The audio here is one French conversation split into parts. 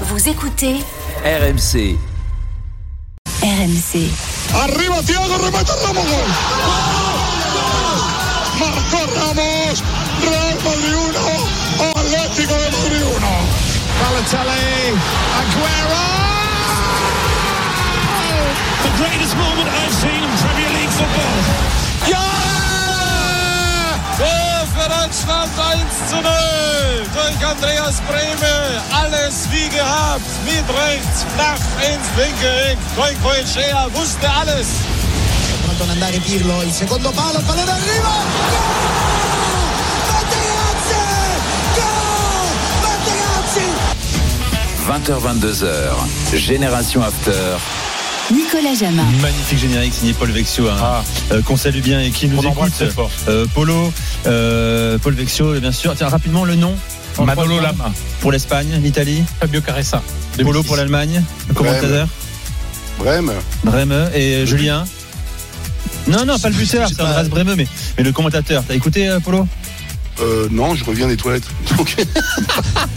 Vous écoutez RMC. RMC. Arriba Thiago, remata Ramos. Gol. Marcó Ramos. Real Madrid 1. Atlético de Madrid 1. Balotelli. Aguero. The greatest moment I've seen in Premier League football. Für Deutschland 1 zu 0 durch Andreas Brehme. Alles wie gehabt. Mit rechts, flach ins linke Eck. Goicoechea wusste alles. Pronto ad andare Pirlo, il secondo palo, il pallone arriva! Gol! Materazzi! Gol! Materazzi! 20h22h. Génération After. Nicolas Jamin. Magnifique générique signé Paul Vexio, hein, euh, qu'on salue bien et qui nous On écoute. fort. Euh, Polo, euh, Paul Vexio, bien sûr. Tiens, rapidement le nom. Manolo. Lama. Pour l'Espagne, l'Italie. Fabio Caressa. Polo 2006. pour l'Allemagne. Le commentateur. Brême. Breme et Julien. Non, non, pas le buteur, c'est Andreas Breme, mais, mais le commentateur. T'as écouté, Polo? Euh, non, je reviens des toilettes. Donc,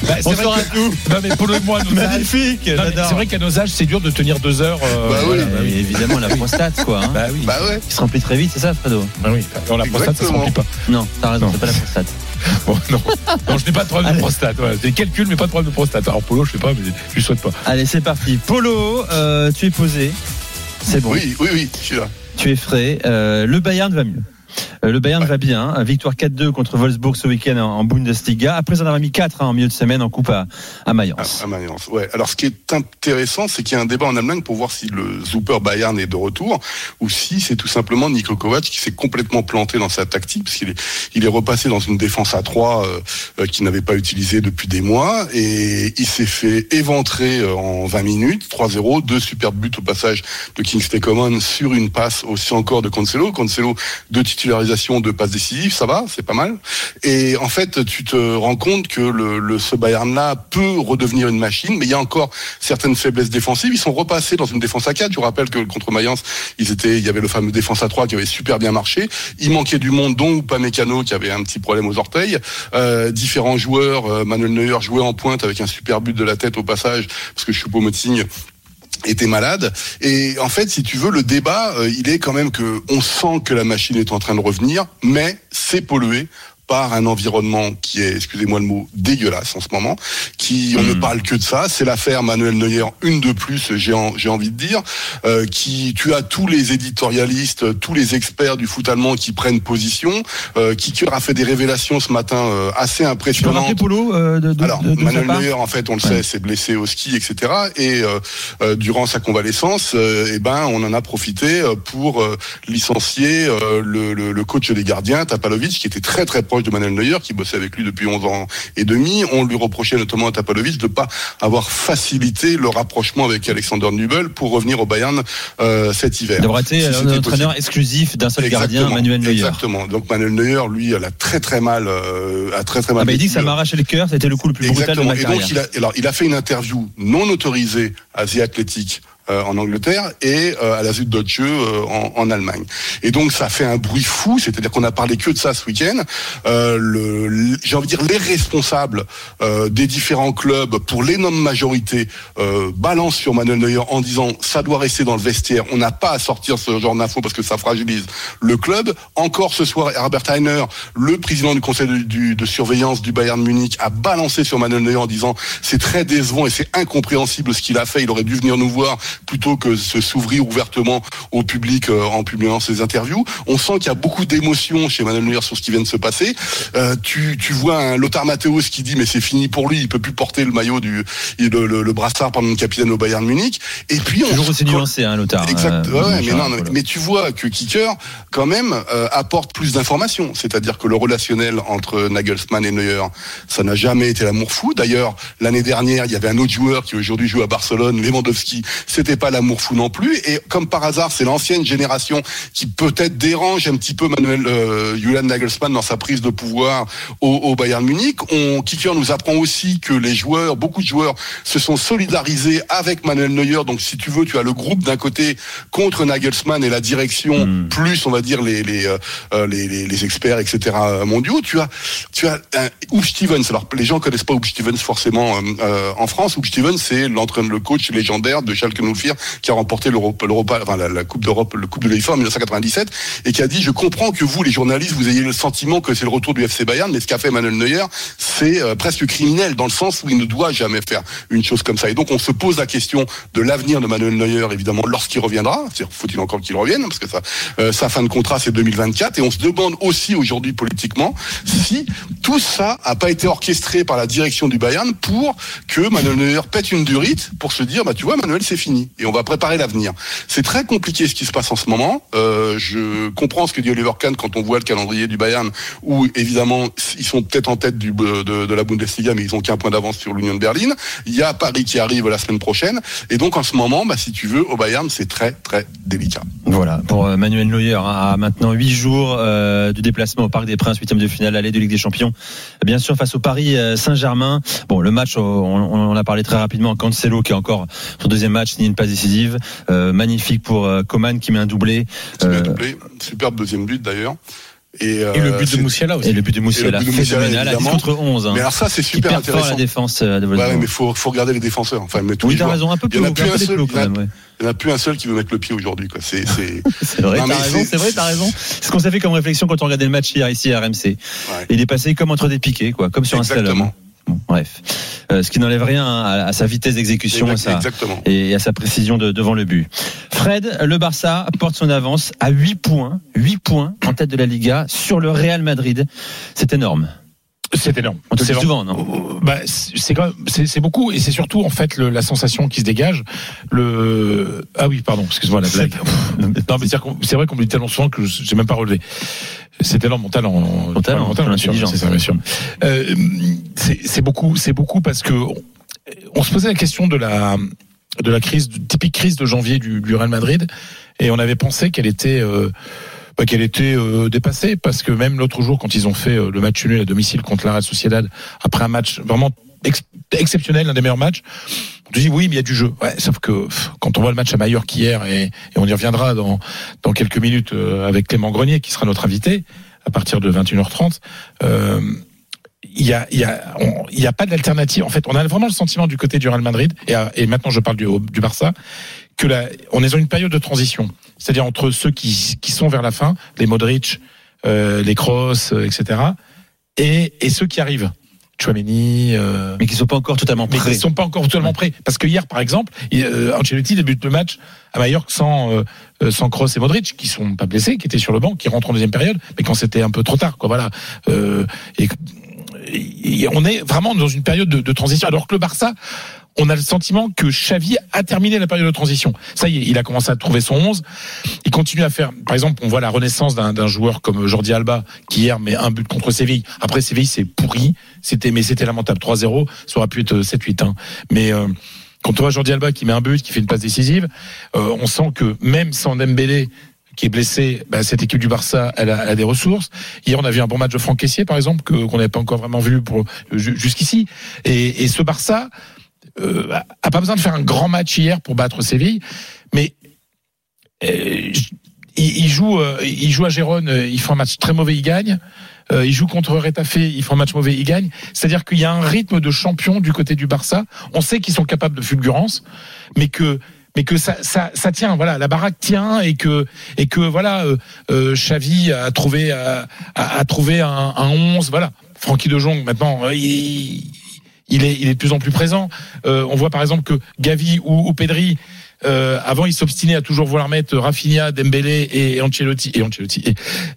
Bah, c'est vrai que- tout. Non, mais Polo et moi, Magnifique, c'est vrai qu'à nos âges, c'est dur de tenir deux heures. euh, Bah oui. voilà, Bah oui, évidemment, la prostate, quoi. hein, Bah oui. bah ouais. Qui se remplit très vite, c'est ça, Fredo Bah oui. Alors, la prostate, ça se Exactement. remplit pas. Non, t'as raison, c'est pas la prostate. Bon, non. non, je n'ai pas de problème Allez. de prostate. Voilà. J'ai des calculs, mais pas de problème de prostate. Alors, Polo, je sais pas, mais je lui souhaite pas. Allez, c'est parti. Polo, euh, tu es posé. C'est bon. Oui, oui, oui, je suis là. Tu es frais. Euh, le Bayern va mieux. Euh, le Bayern va bien. Euh, Victoire 4-2 contre Wolfsburg ce week-end en, Bundesliga. Après en avoir mis 4 hein, en milieu de semaine en coupe à, Mayence. À, Mayence, ouais. Alors, ce qui est intéressant, c'est qu'il y a un débat en Allemagne pour voir si le Super Bayern est de retour ou si c'est tout simplement Niko Kovac qui s'est complètement planté dans sa tactique parce qu'il est, il est repassé dans une défense à 3 euh, euh, qu'il n'avait pas utilisée depuis des mois et il s'est fait éventrer en 20 minutes, 3-0, deux superbes buts au passage de Kingsley Coman sur une passe aussi encore de Cancelo. Cancelo, deux titularisations, deux passes décisives, ça va, c'est pas mal. Et en fait, tu te rends compte que le, le ce Bayern-là peut redevenir une machine, mais il y a encore certaines faiblesses défensives. Ils sont repassés dans une défense à 4. Je vous rappelle que contre Mayence, ils étaient, il y avait le fameux défense à 3 qui avait super bien marché. Il manquait du monde, dont Upamecano qui avait un petit problème aux orteils. Euh, différents joueurs, euh, Manuel Neuer jouait en pointe avec un super but de la tête au passage, parce que Choupo-Moting était malade. Et en fait si tu veux le débat euh, il est quand même que on sent que la machine est en train de revenir mais c'est pollué par un environnement qui est, excusez-moi le mot, dégueulasse en ce moment, qui on ne parle que de ça. C'est l'affaire Manuel Neuer, une de plus, j'ai en- j'ai envie de dire, euh, qui tu as tous les éditorialistes, tous les experts du foot allemand qui prennent position. Euh, Kicker a fait des révélations ce matin euh, assez impressionnantes. Polo euh, de, de, Alors, de- Manuel Neuer, en fait, on le Ouais. sait, s'est blessé au ski, etc. Et euh, euh, durant sa convalescence, euh, eh ben, on en a profité pour euh, licencier euh, le, le- le coach des gardiens, Tapalovic, qui était très très proche de Manuel Neuer, qui bossait avec lui depuis 11 ans et demi. On lui reprochait notamment à Tapalovic de pas avoir facilité le rapprochement avec Alexander Nubel pour revenir au Bayern euh, cet hiver. D'avoir été Si euh, un entraîneur possible. exclusif d'un seul gardien, Exactement, Manuel Neuer. Exactement. Donc Manuel Neuer, lui, a très très mal, euh, a très très mal. Ah bah, il dit que ça m'a arraché le cœur, c'était le coup le plus brutal de Exactement. ma Et carrière. donc, il a, alors, il a fait une interview non autorisée à The Athletic euh, en Angleterre et euh, à la Süddeutsche euh, en, en Allemagne. Et donc ça fait un bruit fou, c'est-à-dire qu'on a parlé que de ça ce week-end. Euh, le- J'ai envie de dire les responsables euh, des différents clubs, pour l'énorme majorité, euh, balancent sur Manuel Neuer en disant ça doit rester dans le vestiaire. On n'a pas à sortir ce genre d'infos parce que ça fragilise le club. Encore ce soir, Herbert Heiner, le président du conseil de, du- de surveillance du Bayern Munich, a balancé sur Manuel Neuer en disant c'est très décevant et c'est incompréhensible ce qu'il a fait. Il aurait dû venir nous voir plutôt que se s'ouvrir ouvertement au public euh, en publiant ses interviews. On sent qu'il y a beaucoup d'émotions chez Manuel Neuer sur ce qui vient de se passer. Euh, tu, tu vois un Lothar Matthäus qui dit mais c'est fini pour lui, il peut plus porter le maillot du le, le, le brassard pendant le capitaine au Bayern Munich. Et puis on Toujours aussi nuancé, hein, Lothar. Exact. euh, ouais, mais, non, mais tu vois que Kicker, quand même, euh, apporte plus d'informations. C'est-à-dire que le relationnel entre Nagelsmann et Neuer, ça n'a jamais été l'amour fou. D'ailleurs, l'année dernière, il y avait un autre joueur qui aujourd'hui joue à Barcelone, Lewandowski, c'était pas l'amour fou non plus. Et comme par hasard, c'est l'ancienne génération qui peut-être dérange un petit peu Manuel euh, Julian Nagelsmann dans sa prise de pouvoir au, au Bayern Munich. On, Kicker nous apprend aussi que les joueurs, beaucoup de joueurs, se sont solidarisés avec Manuel Neuer. Donc, si tu veux, tu as le groupe d'un côté contre Nagelsmann et la direction, Mm. plus on va dire les les, euh, euh, les, les, les experts, etc. mondiaux. Tu as tu as un Stevens. Alors, les gens connaissent pas Hub Stevens forcément euh, euh, en France. Hub Stevens, c'est l'entraîneur, le coach légendaire de Schalke 04 qui a remporté la, Coupe d'Europe, le Coupe de l'UEFA en 1997 et qui a dit je comprends que vous les journalistes vous ayez le sentiment que c'est le retour du FC Bayern, mais ce qu'a fait Manuel Neuer, c'est euh, presque criminel dans le sens où il ne doit jamais faire une chose comme ça. Et donc on se pose la question de l'avenir de Manuel Neuer évidemment lorsqu'il reviendra. Faut-il encore qu'il revienne parce que ça, euh, sa fin de contrat c'est 2024 et on se demande aussi aujourd'hui politiquement si tout ça a pas été orchestré par la direction du Bayern pour que Manuel Neuer pète une durite pour se dire bah tu vois Manuel c'est fini et on va préparer l'avenir. C'est très compliqué ce qui se passe en ce moment. Euh, je comprends ce que dit Oliver Kahn quand on voit le calendrier du Bayern où évidemment ils sont peut-être en tête du, de, la Bundesliga mais ils ont qu'un point d'avance sur l'Union de Berlin. Il y a Paris qui arrive la semaine prochaine et donc en ce moment bah, si tu veux au Bayern c'est très très délicat. Voilà, pour euh, Manuel Neuer, hein, à maintenant 8 jours euh, du déplacement au Parc des Princes, huitième de finale, aller de Ligue des Champions. Bien sûr, face au Paris euh, Saint-Germain. Bon, le match, on, on a parlé très rapidement. Cancelo, qui est encore son deuxième match, signé une passe décisive. Euh, magnifique pour euh, Coman, qui met un doublé. Euh, doublé. Superbe deuxième but d'ailleurs. Et, euh, Et le but de Moussiala aussi. Et le but de Moussiala, phénoménal, à 10 évidemment. contre 11. Hein, Mais alors ça c'est super fort intéressant. la défense de Ouais, mais faut faut regarder les défenseurs. Enfin, mais tous Oui, les t'as joueurs. raison, un peu Il y plus en a haut, plus un seul, il en a-. Il n'y en a plus un seul qui veut mettre le pied aujourd'hui. Quoi. C'est, vrai, t'as raison, c'est- vrai, t'as raison. C'est ce qu'on s'est fait comme réflexion quand on regardait le match hier ici à RMC. Ouais. Il est passé comme entre des piquets, quoi, comme sur un slalom. Bon, bref. Euh, ce qui n'enlève rien à, à sa vitesse d'exécution, et à sa précision de- devant le but. Fred, le Barça porte son avance à 8 points, 8 points en tête de la Liga sur le Real Madrid. C'est énorme. C'est énorme. On te le C'est souvent, non Bah, c'est beaucoup et c'est surtout en fait le- la sensation qui se dégage. Le ah oui pardon excuse-moi la blague. non mais c'est vrai qu'on me dit tellement souvent que je- j'ai même pas relevé. C'est tellement mon talent. Ton talent, ton bien sûr, intelligence. c'est ça bien sûr. Euh, c'est c'est beaucoup c'est beaucoup parce que on, on se posait la question de la de la crise de- typique crise de janvier du, du Real Madrid et on avait pensé qu'elle était euh, bah, qu'elle était euh, dépassée parce que même l'autre jour quand ils ont fait euh, le match nul à domicile contre la Real Sociedad après un match vraiment ex- exceptionnel, l'un des meilleurs matchs. On te dit oui, mais il y a du jeu. Ouais, sauf que quand on voit le match à Mallorca hier et, on y reviendra dans quelques minutes avec Clément Grenier qui sera notre invité à partir de 21h30. Euh, il y a, il y a, il y a pas d'alternative. En fait, on a vraiment le sentiment du côté du Real Madrid et maintenant je parle du, du Barça que la, on est dans une période de transition. C'est-à-dire entre ceux qui, qui sont vers la fin, les Modric, euh, les Kroos, euh, etc., et, et ceux qui arrivent. Chouameni, euh, Mais qui sont pas encore totalement mais prêts. qui sont pas encore totalement prêts. Parce que hier, par exemple, euh, Ancelotti débute le match à Mallorca sans sans Kroos et Modric, qui sont pas blessés, qui étaient sur le banc, qui rentrent en deuxième période, mais quand c'était un peu trop tard, quoi. Voilà. Euh, et, et on est vraiment dans une période de, de transition. Alors que le Barça, on a le sentiment que Xavi a terminé la période de transition. Ça y est, il a commencé à trouver son 11. Il continue à faire. Par exemple, on voit la renaissance d'un joueur comme Jordi Alba qui hier met un but contre Séville. Après Séville, c'est pourri. C'était mais c'était lamentable. 3-0, ça aurait pu être 7-8. Hein. Mais euh, quand on voit Jordi Alba qui met un but, qui fait une passe décisive, euh, on sent que même sans Dembélé qui est blessé, bah, cette équipe du Barça, elle a, elle a des ressources. Hier, on a vu un bon match de Franck Caissier, par exemple, qu'on n'avait pas encore vraiment vu jusqu'ici. Et, et ce Barça euh, a- pas besoin de faire un grand match hier pour battre Séville, mais euh, il, il joue, euh, il joue à Gérone, euh, il fait un match très mauvais, il gagne. Euh, il joue contre Retafe, il fait un match mauvais, il gagne. C'est-à-dire qu'il y a un rythme de champion du côté du Barça. On sait qu'ils sont capables de fulgurance, mais que mais que ça, ça, ça tient, voilà, la baraque tient et que et que voilà, euh, euh, Xavi a trouvé a, a, a trouvé un, un 11, voilà. Francky de Jong maintenant, euh, il, il est il est de plus en plus présent. Euh, on voit par exemple que Gavi ou, ou Pedri euh, avant, il s'obstinait à toujours vouloir mettre Rafinha, Dembélé et Ancelotti et Ancelotti et,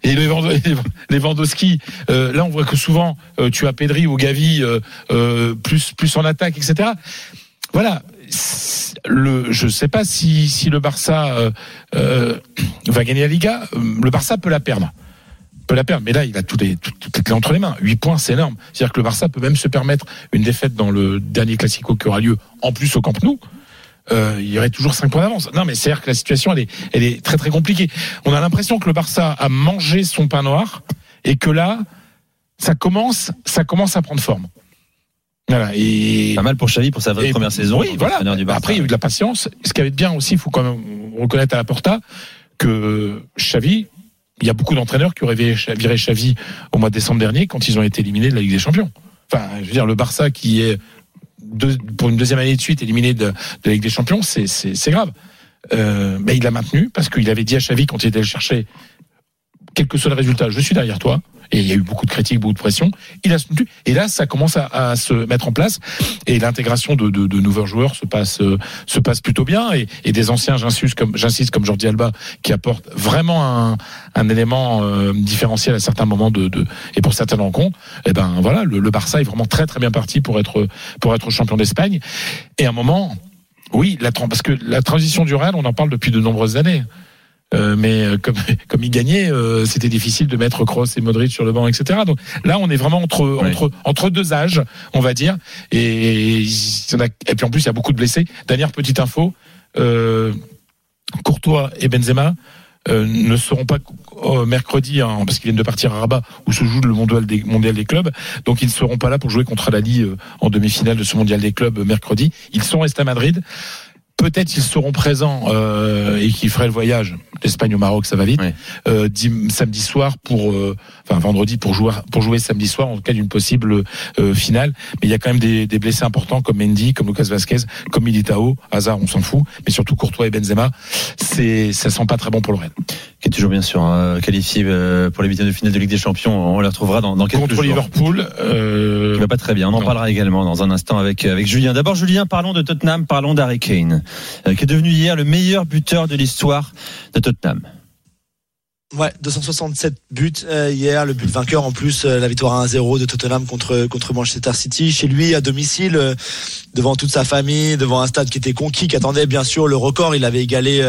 et Lewand- Lewandowski. Euh, là, on voit que souvent euh, tu as Pedri ou Gavi euh, plus plus en attaque, etc. Voilà. Je sais pas si si le Barça va gagner la Liga. Le Barça peut la perdre. Peut la perdre, mais là il a toutes les, toutes, toutes les clés entre les mains. 8 points, c'est énorme. C'est-à-dire que le Barça peut même se permettre une défaite dans le dernier classico qui aura lieu en plus au Camp Nou. euh, il y aurait toujours 5 points d'avance. Non, mais c'est à dire que la situation, elle est, elle est très très compliquée. On a l'impression que le Barça a mangé son pain noir et que là, ça commence, ça commence à prendre forme. Voilà. Et Pas mal pour Xavi pour sa vraie et- première saison. Oui, voilà. du Barça. Après, il y a eu de la patience. Ce qui avait de bien aussi, il faut quand même reconnaître à la Porta que Xavi, il y a beaucoup d'entraîneurs qui auraient viré Xavi au mois de décembre dernier quand ils ont été éliminés de la Ligue des Champions. Enfin, je veux dire, le Barça qui est pour une deuxième année de suite éliminé de, la Ligue des Champions, c'est grave. Euh, il l'a maintenu parce qu'il avait dit à Xavi quand il était le chercher, quel que soit le résultat, je suis derrière toi. Et il y a eu beaucoup de critiques, beaucoup de pression. Il a soutenu. Et là, ça commence à, à se mettre en place. Et l'intégration de, de, de nouveaux joueurs se passe euh, se passe plutôt bien. Et, et des anciens, j'insiste comme j'insiste comme Jordi Alba, qui apporte vraiment un, un élément euh, différentiel à certains moments de, de et pour certaines rencontres. Et ben voilà, le, le Barça est vraiment très très bien parti pour être pour être champion d'Espagne. Et à un moment, oui, la, parce que la transition du Real, on en parle depuis de nombreuses années. Euh, mais euh, comme comme il gagnait, euh, c'était difficile de mettre Kroos et Modric sur le banc, etc. Donc là, on est vraiment entre entre entre deux âges, on va dire. Et, et puis en plus, il y a beaucoup de blessés. Dernière petite info euh, Courtois et Benzema. euh, ne seront pas euh, mercredi hein, parce qu'ils viennent de partir à Rabat où se joue le mondial des, mondial des clubs donc ils ne seront pas là pour jouer contre l'Ali euh, en demi-finale de ce mondial des clubs euh, mercredi ils sont restés à Madrid peut-être ils seront présents euh, et qu'ils feraient le voyage d'Espagne au Maroc, ça va vite. Euh, dim- samedi soir pour, euh, enfin vendredi pour jouer pour jouer samedi soir en cas d'une possible euh, finale. Mais il y a quand même des, des blessés importants comme Mendy, comme Lucas Vasquez, comme Militao, Hazard, on s'en fout. Mais surtout Courtois et Benzema, c'est ça sent pas très bon pour le Rennes. Qui est toujours bien sûr hein, qualifié euh, pour les huitièmes de finale de Ligue des Champions. On les retrouvera dans, dans quelques Contre jours. Liverpool, euh, qui va pas très bien. On en Non. parlera également dans un instant avec avec Julien. D'abord Julien, parlons de Tottenham, parlons d'Harry Kane, euh, qui est devenu hier le meilleur buteur de l'histoire de Tottenham. Ouais, 267 buts euh, hier, le but vainqueur en plus, euh, la victoire à 1-0 de Tottenham contre contre Manchester City, chez lui à domicile, euh, devant toute sa famille, devant un stade qui était conquis, qui attendait bien sûr le record. Il avait égalé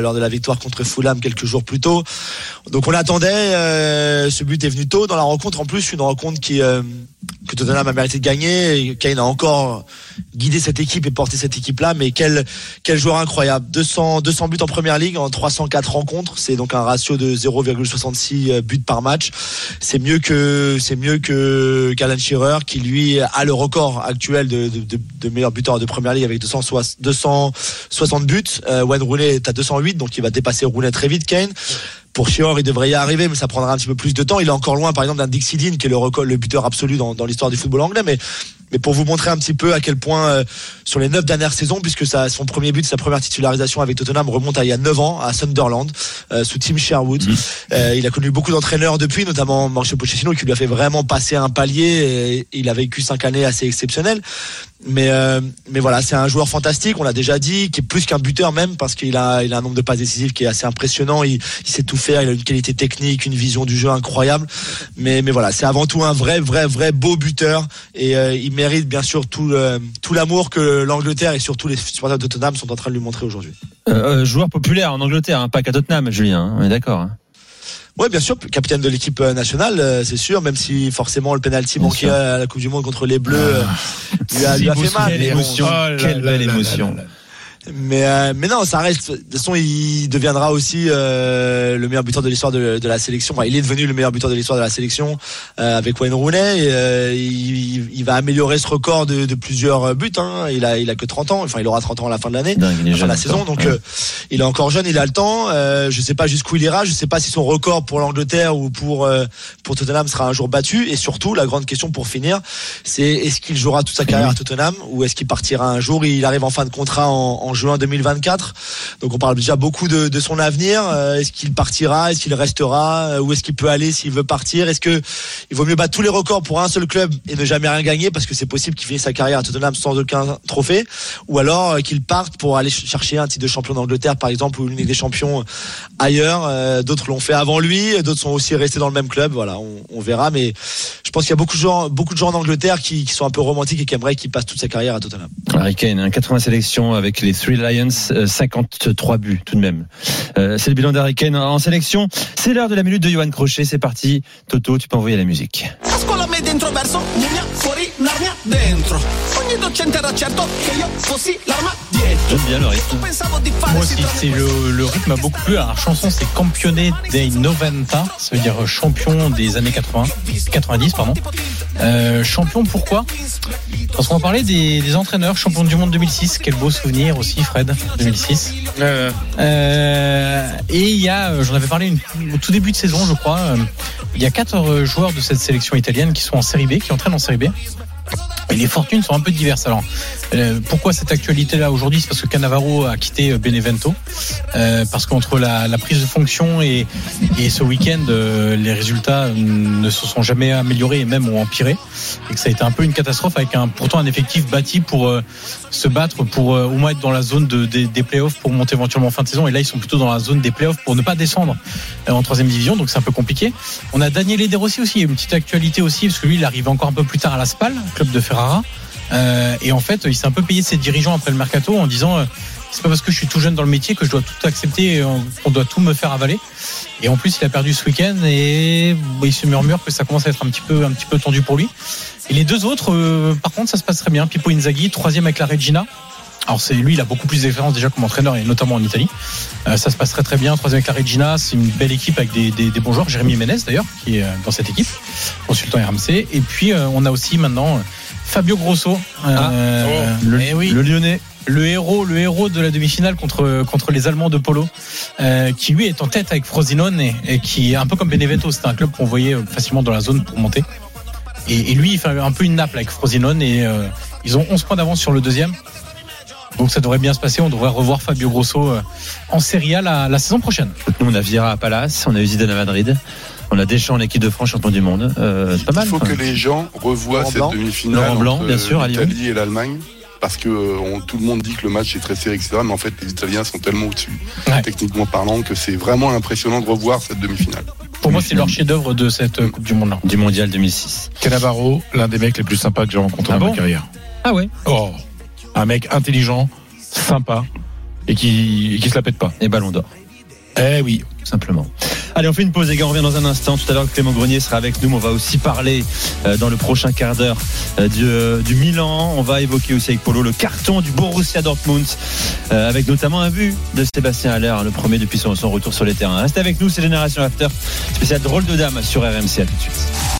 lors de la victoire contre Fulham quelques jours plus tôt. Donc on l'attendait. ce but est venu tôt dans la rencontre. En plus, une rencontre qui que Tottenham a mérité de gagner. Et Kane a encore guidé cette équipe et porté cette équipe-là. Mais quel quel joueur incroyable. 200 200 buts en première ligue en 304 rencontres. C'est donc un ratio de 0,66 buts par match. C'est mieux que c'est mieux que qu'Alan Shearer qui lui a le record actuel de, de, de, meilleur buteur de première ligue avec 260 260 buts. Euh, Wayne Rooney est à 208 donc il va dépasser Rooney très vite Kane. Pour Shearer, il devrait y arriver, mais ça prendra un petit peu plus de temps. Il est encore loin, par exemple, d'un Dixie Dean, qui est le record, le buteur absolu dans, dans l'histoire du football anglais. Mais, mais pour vous montrer un petit peu à quel point, euh, sur les neuf dernières saisons, puisque ça, son premier but, sa première titularisation avec Tottenham remonte à il y a neuf ans, à Sunderland, euh, sous Tim Sherwood. Euh, il a connu beaucoup d'entraîneurs depuis, notamment Mauricio Pochettino, qui lui a fait vraiment passer un palier. Et il a vécu cinq années assez exceptionnelles. Mais euh, mais voilà, c'est un joueur fantastique. On l'a déjà dit, qui est plus qu'un buteur même parce qu'il a il a un nombre de passes décisives qui est assez impressionnant. Il, il sait tout faire. Il a une qualité technique, une vision du jeu incroyable. Mais mais voilà, c'est avant tout un vrai vrai vrai beau buteur et euh, il mérite bien sûr tout le, tout l'amour que l'Angleterre et surtout les supporters de Tottenham sont en train de lui montrer aujourd'hui. Euh, euh, joueur populaire en Angleterre, hein, pas qu'à Tottenham, Julien. hein, on est d'accord. hein. Ouais, bien sûr, capitaine de l'équipe euh, nationale, euh, c'est sûr, même si forcément le penalty manqué à la Coupe du Monde contre les Bleus euh, lui a, lui a fait mal. Quelle bon, émotion, Oh là quelle là belle là émotion. là là. Mais, euh, mais non, ça reste. De toute façon, il deviendra aussi euh, le meilleur buteur de l'histoire de, de la sélection. Enfin, il est devenu le meilleur buteur de l'histoire de la sélection euh, avec Wayne Rooney. Et, euh, il, il va améliorer ce record de, de plusieurs buts. Hein. Il a, il a que 30 ans. Enfin, il aura 30 ans à la fin de l'année. Dingue, il est à la fin de la saison. Donc, Ouais. euh, il est encore jeune, il a le temps. Euh, je sais pas jusqu'où il ira. Je sais pas si son record pour l'Angleterre ou pour euh, pour Tottenham sera un jour battu. Et surtout, la grande question pour finir, c'est est-ce qu'il jouera toute sa carrière à Tottenham ou est-ce qu'il partira un jour? Il arrive en fin de contrat en, en juin 2024. Donc, on parle déjà beaucoup de, son avenir. Euh, est-ce qu'il partira? Est-ce qu'il restera? Euh, Où est-ce qu'il peut aller s'il veut partir? Est-ce que il vaut mieux battre tous les records pour un seul club et ne jamais rien gagner parce que c'est possible qu'il finisse sa carrière à Tottenham sans aucun trophée? Ou alors euh, qu'il parte pour aller ch- chercher un titre de champion d'Angleterre par exemple ou une des Champions ailleurs. D'autres l'ont fait avant lui d'autres sont aussi restés dans le même club. Voilà on, verra. Mais je pense qu'il y a beaucoup de gens beaucoup de gens en Angleterre qui, sont un peu romantiques et qui aimeraient qu'il passe toute sa carrière à Tottenham. Harry Kane, hein, 80 sélections avec les Three Lions, euh, 53 buts tout de même. Euh, c'est le bilan d'Harry Kane en sélection. C'est l'heure de la minute de Johan Crochet. C'est parti. Toto, tu peux envoyer la musique. J'aime bien le rythme. Moi aussi, c'est le, le rythme m'a beaucoup plu. Alors, la chanson, c'est Campione dei 90, ça veut dire champion des années 80, 90, pardon. Euh, champion, pourquoi? Parce qu'on va parler des, des entraîneurs, champion du monde 2006. Quel beau souvenir aussi, Fred, 2006. Euh, et il y a, euh, j'en avais parlé une- au tout début de saison, je crois. euh, Il y a quatre euh, joueurs de cette sélection italienne qui sont en série B, qui entraînent en série B. Et les fortunes sont un peu diverses. Alors, euh, pourquoi cette actualité-là aujourd'hui? C'est parce que Cannavaro a quitté euh, Benevento. Euh, parce qu'entre la, prise de fonction et, ce week-end, les résultats ne se sont jamais améliorés et même ont empiré. Et que ça a été un peu une catastrophe avec pourtant un effectif bâti pour se battre, pour au moins être dans la zone de, des, playoffs pour monter éventuellement en fin de saison. Et là, ils sont plutôt dans la zone des playoffs pour ne pas descendre en troisième division. Donc c'est un peu compliqué. On a Daniel Eder aussi. Une petite actualité aussi parce que lui, il arrive encore un peu plus tard à la SPAL, de Ferrara. Euh, et en fait, il s'est un peu payé ses dirigeants après le mercato en disant euh, c'est pas parce que je suis tout jeune dans le métier que je dois tout accepter et on on doit tout me faire avaler. Et en plus, il a perdu ce week-end et il se murmure que ça commence à être un petit peu, un petit peu tendu pour lui. Et les deux autres, euh, par contre, ça se passe très bien. Pippo Inzaghi, troisième avec la Regina. Alors c'est lui, il a beaucoup plus d'expérience déjà comme entraîneur et notamment en Italie. Euh, ça se passe très très bien. Troisième avec la Regina, c'est une belle équipe avec des, des, des bons joueurs. Jérémy Ménez d'ailleurs qui est euh, dans cette équipe, consultant RMC. Et puis euh, on a aussi maintenant euh, Fabio Grosso, euh, Le, eh oui, le Lyonnais. le héros, le héros de la demi-finale contre contre les Allemands de Polo, euh, qui lui est en tête avec Frosinone et, et qui est un peu comme Benevento, c'était un club qu'on voyait facilement dans la zone pour monter. Et, et lui, il fait un peu une nappe avec Frosinone et euh, ils ont 11 points d'avance sur le deuxième. Donc ça devrait bien se passer. On devrait revoir Fabio Grosso euh, en Serie A la, la saison prochaine. Nous, on a Vieira à Palace, on a Zidane à Madrid. On a Deschamps en équipe de France, champion du monde. Euh, c'est pas mal. Il faut quoi. que les gens revoient Laurent cette Blanc. demi-finale Laurent Blanc, entre bien sûr, l'Italie et l'Allemagne. Parce que euh, on- tout le monde dit que le match est très serré, etc. Mais en fait, les Italiens sont tellement au-dessus, Ouais. techniquement parlant, que c'est vraiment impressionnant de revoir cette demi-finale. Pour moi, c'est leur chef-d'œuvre de cette Coupe du Monde. Du mondial 2006. Cannavaro, l'un des mecs les plus sympas que j'ai rencontré Ah dans bon? ma carrière. Ah ouais? Oh, un mec intelligent, sympa et qui, et qui se la pète pas. Et ballon d'or. Eh oui. tout simplement. Allez, on fait une pause, les gars. On revient dans un instant. Tout à l'heure, Clément Grenier sera avec nous. mais On va aussi parler euh, dans le prochain quart d'heure euh, du, euh, du Milan. On va évoquer aussi avec Polo le carton du Borussia Dortmund, euh, avec notamment un but de Sébastien Haller, hein, le premier depuis son, son retour sur les terrains. Restez avec nous, c'est Génération After, spécial drôle de dame sur RMC. À tout de suite.